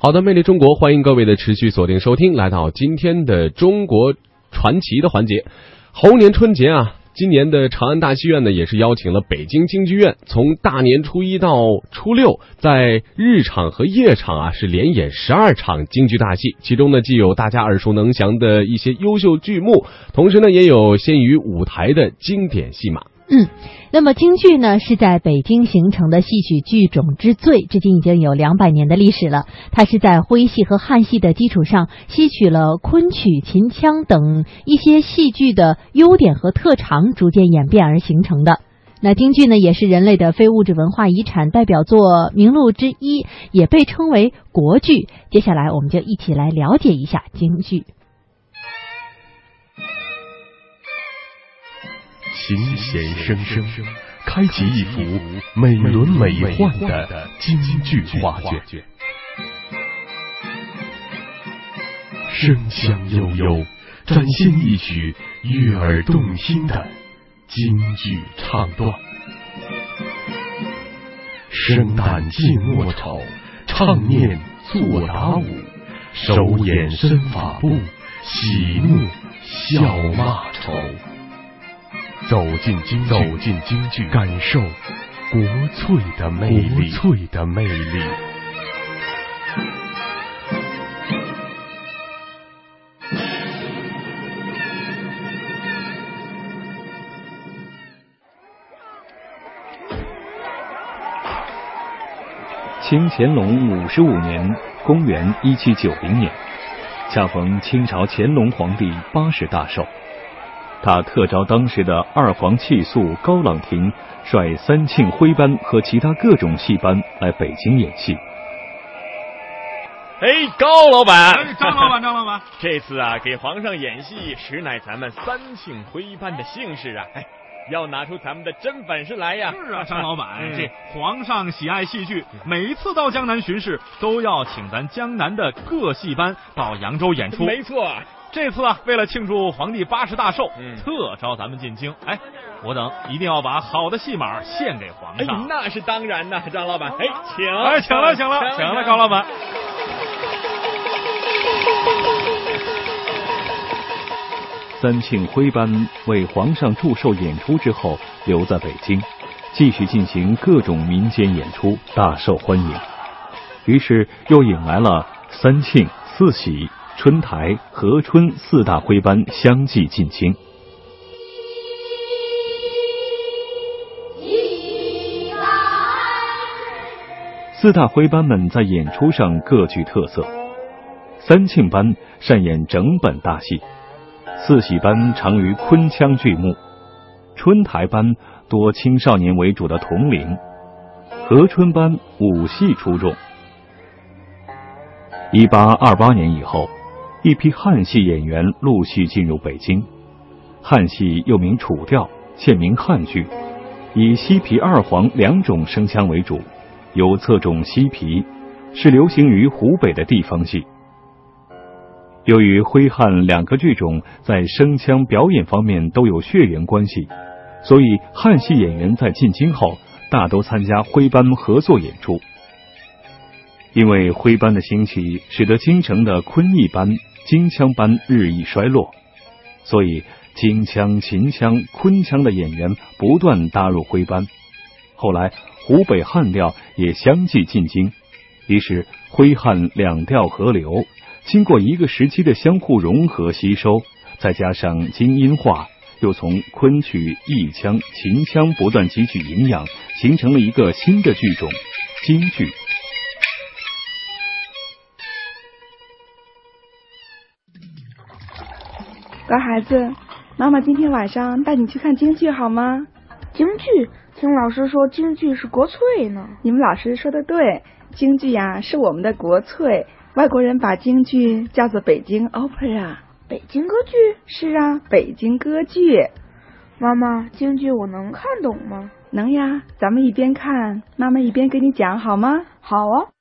好的，魅力中国，欢迎各位的持续锁定收听，来到今天的中国传奇的环节。猴年春节啊，今年的长安大戏院呢，也是邀请了北京京剧院，从大年初一到初六，在日场和夜场啊，是连演十二场京剧大戏，其中呢，既有大家耳熟能详的一些优秀剧目，同时呢，也有先于舞台的经典戏码。嗯，那么京剧呢是在北京形成的戏曲剧种之最，至今已经有两百年的历史了。它是在徽戏和汉戏的基础上，吸取了昆曲、秦腔等一些戏剧的优点和特长，逐渐演变而形成的。那京剧呢，也是人类的非物质文化遗产代表作名录之一，也被称为国剧。接下来，我们就一起来了解一下京剧。琴弦声声，开启一幅美轮美奂的京剧画卷。声香悠悠，展现一曲悦耳动听的京剧唱段。生旦净末丑，唱念做打舞，手眼身法步，喜怒笑骂愁。走进京走进京剧，感受国粹的魅力，国粹的魅力。清乾隆五十五年，公元一七九零年，恰逢清朝乾隆皇帝八十大寿。他特招当时的二黄气素高朗廷，率三庆徽班和其他各种戏班来北京演戏。哎，高老板，张老板，张老板，这次啊，给皇上演戏，实乃咱们三庆徽班的幸事啊！哎，要拿出咱们的真本事来呀！是啊，张老板，这皇上喜爱戏剧，每一次到江南巡视，都要请咱江南的各戏班到扬州演出。没错。这次啊，为了庆祝皇帝八十大寿，特招咱们进京。哎，我等一定要把好的戏码献给皇上。那是当然的，张老板。哎，请，哎，请了，请了，请了，高老板。三庆徽班为皇上祝寿演出之后，留在北京，继续进行各种民间演出，大受欢迎。于是又引来了三庆、四喜。春台、和春四大徽班相继进京。四大徽班们在演出上各具特色。三庆班擅演整本大戏，四喜班长于昆腔剧目，春台班多青少年为主的童龄，和春班武戏出众。一八二八年以后。一批汉戏演员陆续进入北京。汉戏又名楚调，现名汉剧，以西皮二黄两种声腔为主，有侧重西皮，是流行于湖北的地方戏。由于徽汉两个剧种在声腔表演方面都有血缘关系，所以汉戏演员在进京后大都参加徽班合作演出。因为徽班的兴起，使得京城的昆弋班。京腔班日益衰落，所以京腔、秦腔、昆腔的演员不断搭入徽班。后来湖北汉调也相继进京，于是徽汉两调合流。经过一个时期的相互融合吸收，再加上京音化，又从昆曲、弋腔、秦腔不断汲取营养，形成了一个新的剧种——京剧。乖孩子，妈妈今天晚上带你去看京剧好吗？京剧，听老师说京剧是国粹呢。你们老师说的对，京剧呀是我们的国粹。外国人把京剧叫做北京 opera。北京歌剧？是啊，北京歌剧。妈妈，京剧我能看懂吗？能呀，咱们一边看，妈妈一边给你讲好吗？好啊。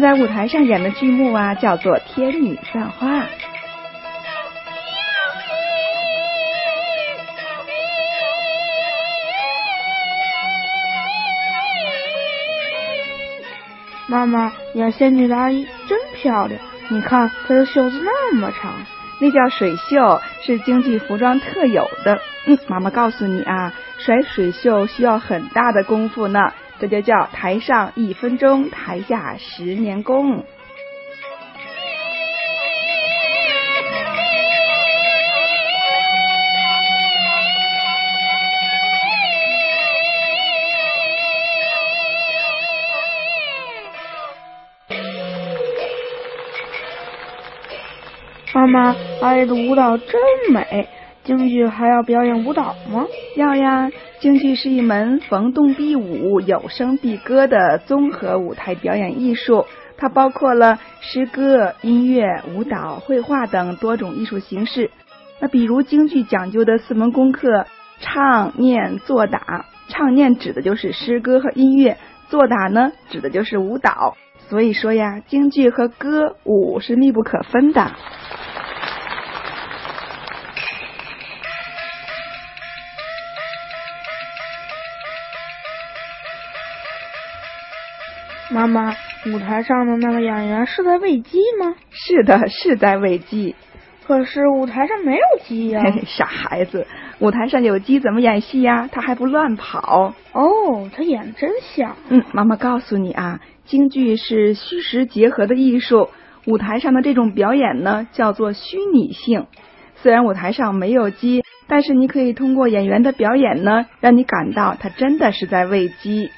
在舞台上演的剧目啊，叫做《天女散花》。妈妈，演仙女的阿姨真漂亮，你看她的袖子那么长，那叫水袖，是京剧服装特有的。嗯，妈妈告诉你啊，甩水袖需要很大的功夫呢，这就叫台上一分钟，台下十年功。妈妈，阿姨的舞蹈真美。京剧还要表演舞蹈吗？要呀，京剧是一门逢动必舞、有声必歌的综合舞台表演艺术，它包括了诗歌、音乐、舞蹈、绘画等多种艺术形式。那比如京剧讲究的四门功课：唱、念、做、打。唱念指的就是诗歌和音乐，做打呢指的就是舞蹈。所以说呀，京剧和歌舞是密不可分的。妈妈，舞台上的那个演员是在喂鸡吗？是的，是在喂鸡。可是舞台上没有鸡呀！嘿嘿，傻孩子，舞台上有鸡怎么演戏呀？他还不乱跑。哦，他演的真像。嗯，妈妈告诉你啊，京剧是虚实结合的艺术，舞台上的这种表演呢，叫做虚拟性。虽然舞台上没有鸡，但是你可以通过演员的表演呢，让你感到他真的是在喂鸡。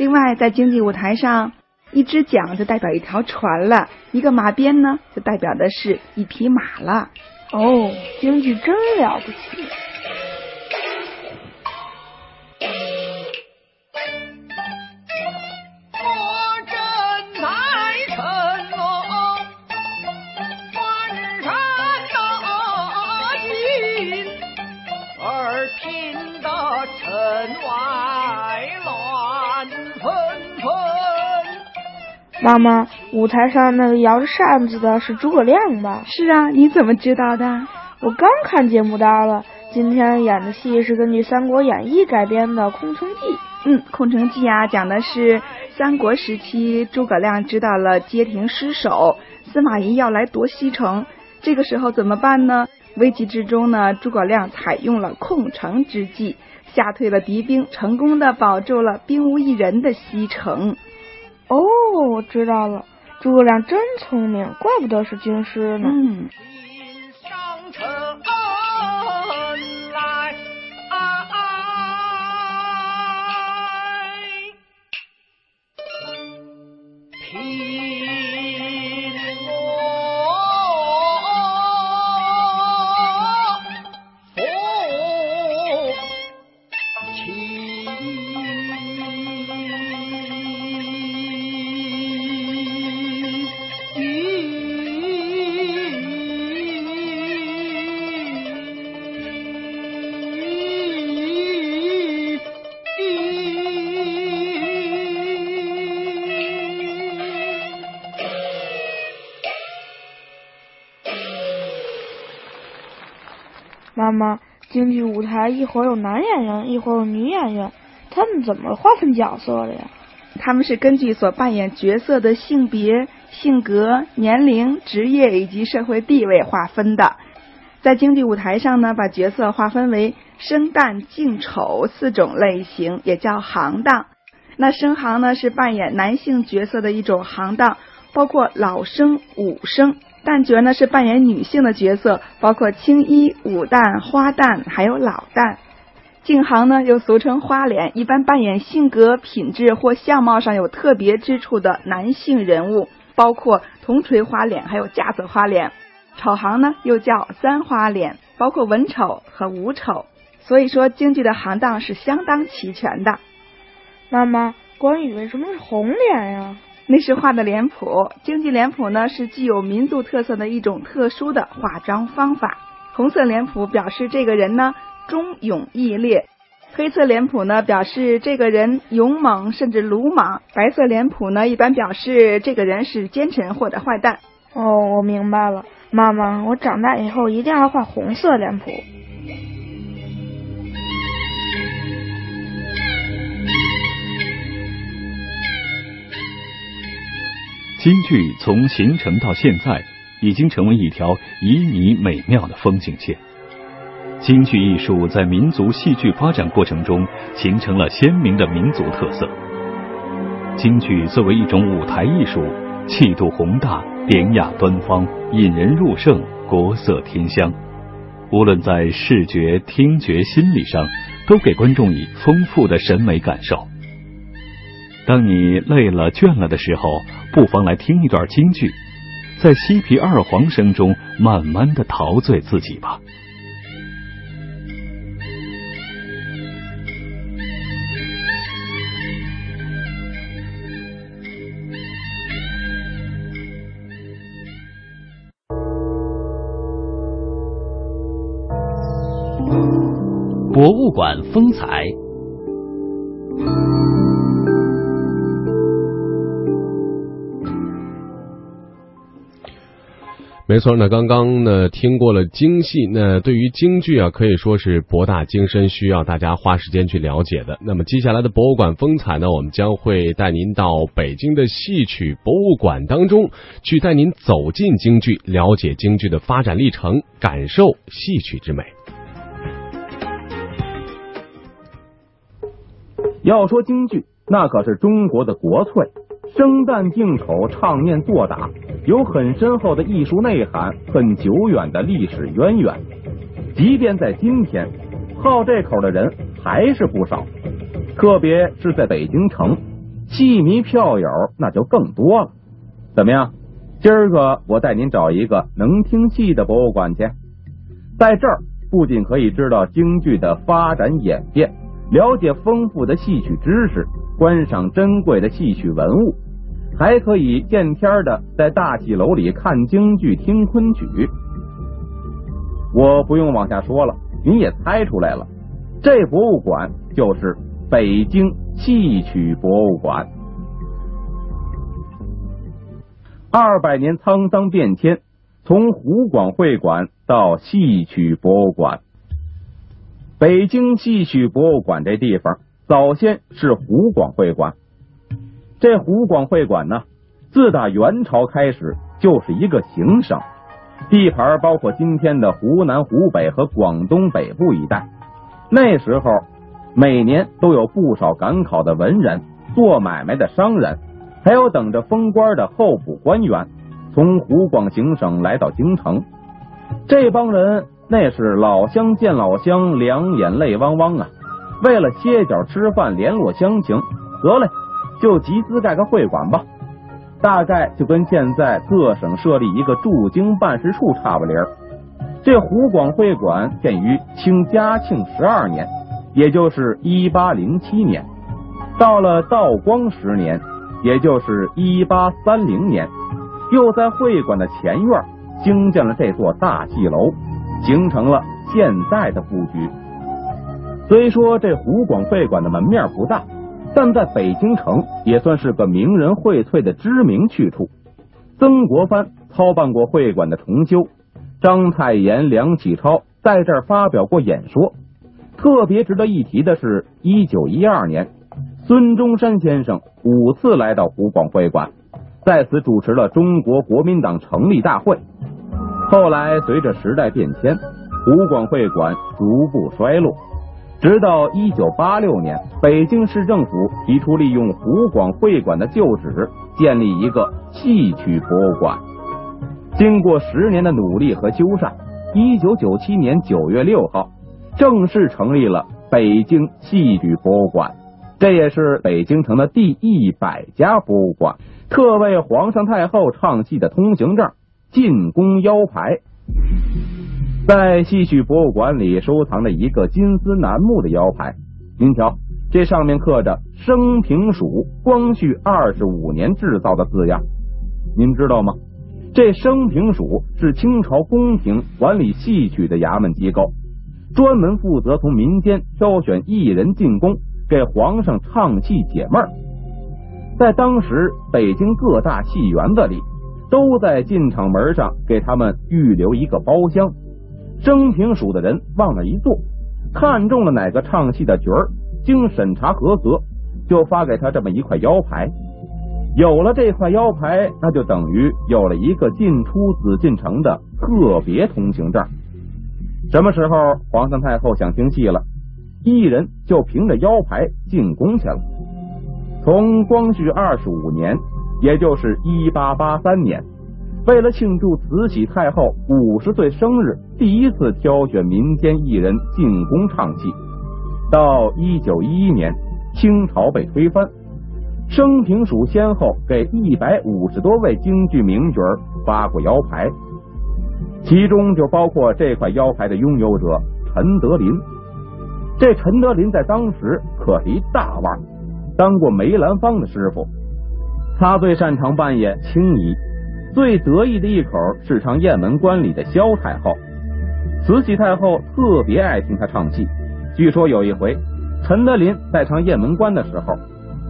另外，在京剧舞台上，一只桨就代表一条船了，一个马鞭呢，就代表的是一匹马了。哦，京剧真了不起！妈妈，舞台上那个摇着扇子的是诸葛亮吧？是啊，你怎么知道的？我刚看节目单了。今天演的戏是根据《三国演义》改编的《空城计》。嗯，《空城计》啊，讲的是三国时期诸葛亮知道了街亭失守，司马懿要来夺西城，这个时候怎么办呢？危急之中呢，诸葛亮采用了空城之计，吓退了敌兵，成功的保住了兵无一人的西城。哦，我知道了，诸葛亮真聪明，怪不得是军师呢。嗯。妈京剧舞台一会儿有男演员，一会儿有女演员，他们怎么划分角色的呀？他们是根据所扮演角色的性别、性格、年龄、职业以及社会地位划分的。在京剧舞台上呢，把角色划分为生旦净丑四种类型，也叫行当。那生行呢，是扮演男性角色的一种行当，包括老生、武生。旦角呢是扮演女性的角色，包括青衣、武旦、花旦，还有老旦。净行呢又俗称花脸，一般扮演性格、品质或相貌上有特别之处的男性人物，包括铜锤花脸，还有架子花脸。丑行呢又叫三花脸，包括文丑和武丑。所以说京剧的行当是相当齐全的。那么，关羽为什么是红脸呀？那是画的脸谱，京剧脸谱呢是具有民族特色的一种特殊的化妆方法。红色脸谱表示这个人呢忠勇义烈，黑色脸谱呢表示这个人勇猛甚至鲁莽，白色脸谱呢一般表示这个人是奸臣或者坏蛋。哦，我明白了，妈妈，我长大以后一定要画红色脸谱。京剧从形成到现在，已经成为一条旖旎美妙的风景线。京剧艺术在民族戏剧发展过程中形成了鲜明的民族特色。京剧作为一种舞台艺术，气度宏大、典雅端方、引人入胜、国色天香，无论在视觉、听觉、心理上，都给观众以丰富的审美感受。当你累了、倦了的时候，不妨来听一段京剧，在西皮二黄声中慢慢的陶醉自己吧。博物馆风采。没错，那刚刚呢听过了京戏，那对于京剧啊可以说是博大精深，需要大家花时间去了解的。那么接下来的博物馆风采呢，我们将会带您到北京的戏曲博物馆当中，去带您走进京剧，了解京剧的发展历程，感受戏曲之美。要说京剧，那可是中国的国粹，生旦净丑，唱念做打，有很深厚的艺术内涵，很久远的历史渊源。即便在今天，好这口的人还是不少，特别是在北京城，戏迷票友那就更多了。怎么样？今儿个我带您找一个能听戏的博物馆去，在这儿不仅可以知道京剧的发展演变。了解丰富的戏曲知识，观赏珍贵的戏曲文物，还可以见天的在大戏楼里看京剧、听昆曲。我不用往下说了，您也猜出来了，这博物馆就是北京戏曲博物馆。二百年沧桑变迁，从湖广会馆到戏曲博物馆。北京戏曲博物馆这地方早先是湖广会馆。这湖广会馆呢，自打元朝开始就是一个行省，地盘包括今天的湖南、湖北和广东北部一带。那时候每年都有不少赶考的文人、做买卖的商人，还有等着封官的候补官员，从湖广行省来到京城。这帮人。那是老乡见老乡，两眼泪汪汪啊！为了歇脚吃饭，联络乡情，得嘞，就集资盖个会馆吧。大概就跟现在各省设立一个驻京办事处差不离儿。这湖广会馆建于清嘉庆十二年，也就是一八零七年。到了道光十年，也就是一八三零年，又在会馆的前院兴建了这座大戏楼。形成了现在的布局。虽说这湖广会馆的门面不大，但在北京城也算是个名人荟萃的知名去处。曾国藩操办过会馆的重修，章太炎、梁启超在这儿发表过演说。特别值得一提的是，一九一二年，孙中山先生五次来到湖广会馆，在此主持了中国国民党成立大会。后来，随着时代变迁，湖广会馆逐步衰落，直到一九八六年，北京市政府提出利用湖广会馆的旧址建立一个戏曲博物馆。经过十年的努力和修缮，一九九七年九月六号，正式成立了北京戏曲博物馆。这也是北京城的第一百家博物馆，特为皇上太后唱戏的通行证。进宫腰牌，在戏曲博物馆里收藏着一个金丝楠木的腰牌，您瞧，这上面刻着“升平署光绪二十五年制造”的字样。您知道吗？这升平署是清朝宫廷管理戏曲的衙门机构，专门负责从民间挑选艺人进宫，给皇上唱戏解闷儿。在当时，北京各大戏园子里都在进场门上给他们预留一个包厢，升平署的人往那一坐，看中了哪个唱戏的角儿，经审查合格，就发给他这么一块腰牌。有了这块腰牌，那就等于有了一个进出紫禁城的特别通行证。什么时候皇上太后想听戏了，艺人就凭着腰牌进宫去了。从光绪二十五年，也就是一八八三年，为了庆祝慈禧太后五十岁生日，第一次挑选民间艺人进宫唱戏，到一九一一年，清朝被推翻，升平署先后给一百五十多位京剧名角发过腰牌。其中就包括这块腰牌的拥有者陈德林。这陈德林在当时可是一大腕，当过梅兰芳的师傅。他最擅长扮演青衣，最得意的一口是唱《雁门关》里的萧太后。慈禧太后特别爱听他唱戏。据说有一回，陈德林在唱《雁门关》的时候，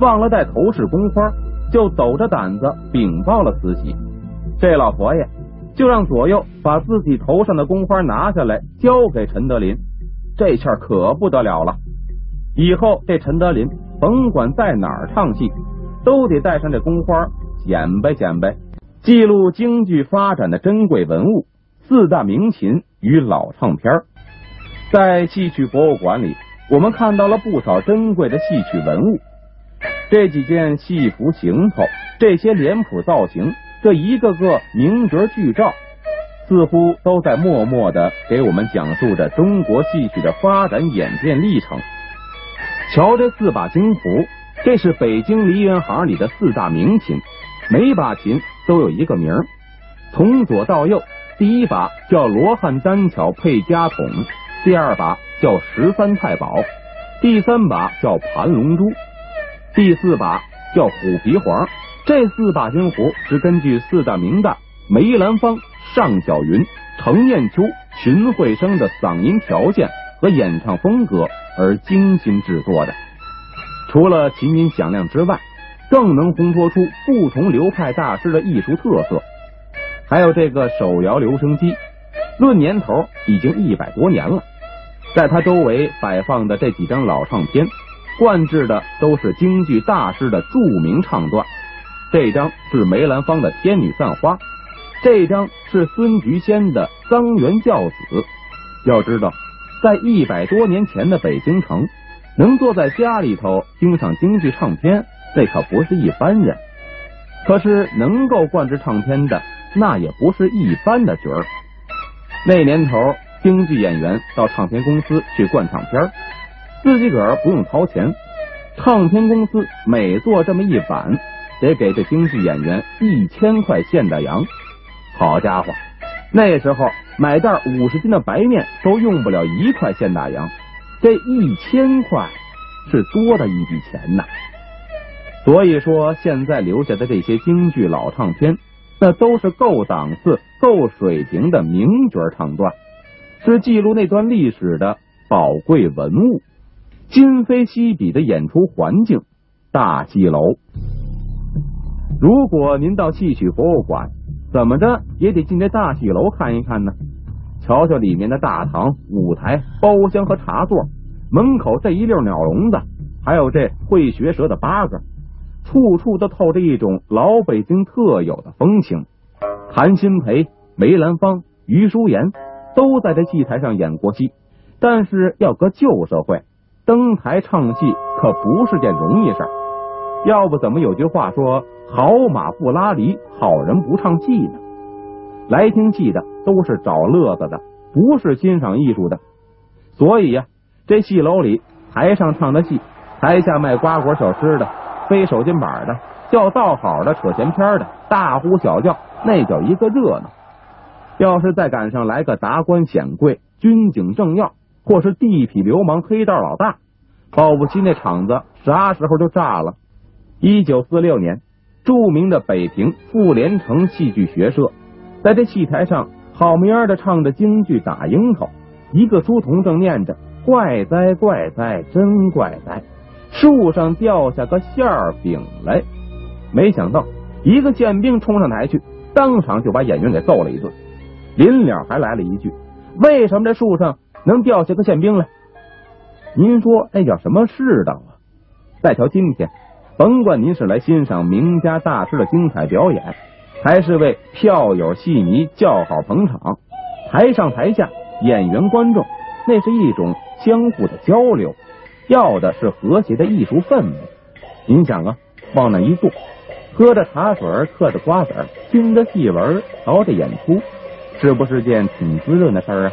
忘了带头饰宫花，就抖着胆子禀报了慈禧。这老佛爷。就让左右把自己头上的宫花拿下来，交给陈德林。这下可不得了了，以后这陈德林甭管在哪儿唱戏，都得带上这宫花，显摆显摆，记录京剧发展的珍贵文物——四大名琴与老唱片。在戏曲博物馆里，我们看到了不少珍贵的戏曲文物。这几件戏服行头，这些脸谱造型。这一个个名角剧照，似乎都在默默的给我们讲述着中国戏曲的发展演变历程。瞧这四把京胡，这是北京梨园行里的四大名琴，每把琴都有一个名儿。从左到右，第一把叫罗汉单巧配家筒，第二把叫十三太保，第三把叫盘龙珠，第四把叫虎皮黄。这四把金壶是根据四大名旦梅兰芳、尚小云、程砚秋、荀慧生的嗓音条件和演唱风格而精心制作的。除了琴音响亮之外，更能烘托出不同流派大师的艺术特色。还有这个手摇留声机，论年头已经一百多年了。在它周围摆放的这几张老唱片，灌制的都是京剧大师的著名唱段。这张是梅兰芳的《天女散花》，这张是孙菊仙的《桑园教子》。要知道，在一百多年前的北京城，能坐在家里头听上京剧唱片，那可不是一般人。可是能够灌制唱片的，那也不是一般的角儿。那年头，京剧演员到唱片公司去灌唱片，自己个儿不用掏钱，唱片公司每做这么一版。得给这京剧演员一千块现大洋，好家伙，那时候买袋五十斤的白面都用不了一块现大洋，这一千块是多的一笔钱呐！所以说，现在留下的这些京剧老唱片，那都是够档次、够水平的名角唱段，是记录那段历史的宝贵文物。今非昔比的演出环境，大戏楼。如果您到戏曲博物馆，怎么着也得进这大戏楼看一看呢？瞧瞧里面的大堂、舞台、包厢和茶座，门口这一溜鸟笼子，还有这会学舌的八个，处处都透着一种老北京特有的风情。谭鑫培、梅兰芳、余淑妍都在这戏台上演过戏，但是要搁旧社会，登台唱戏可不是件容易事儿。要不怎么有句话说？好马不拉犁，好人不唱戏呢。来听戏的都是找乐子的，不是欣赏艺术的。所以呀，这戏楼里台上唱的戏，台下卖瓜果小吃的，背手巾板的，叫道好的，扯闲篇的，大呼小叫，那叫一个热闹。要是再赶上来个达官显贵、军警政要，或是地痞流氓、黑道老大，保不齐那场子啥时候就炸了。一九四六年。著名的北平傅连城戏剧学社，在这戏台上好名儿的唱着京剧《打樱桃》，一个书童正念着“怪哉怪哉，真怪哉”，树上掉下个馅饼来。没想到一个宪兵冲上台去，当场就把演员给揍了一顿。临了还来了一句：“为什么这树上能掉下个宪兵来？”您说那叫什么世道啊？再瞧今天，甭管您是来欣赏名家大师的精彩表演，还是为票友戏迷叫好捧场，台上台下演员观众，那是一种相互的交流，要的是和谐的艺术氛围。您想啊，往那一坐，喝着茶水，嗑着瓜子，听着戏文，瞧着演出，是不是件挺滋润的事儿啊？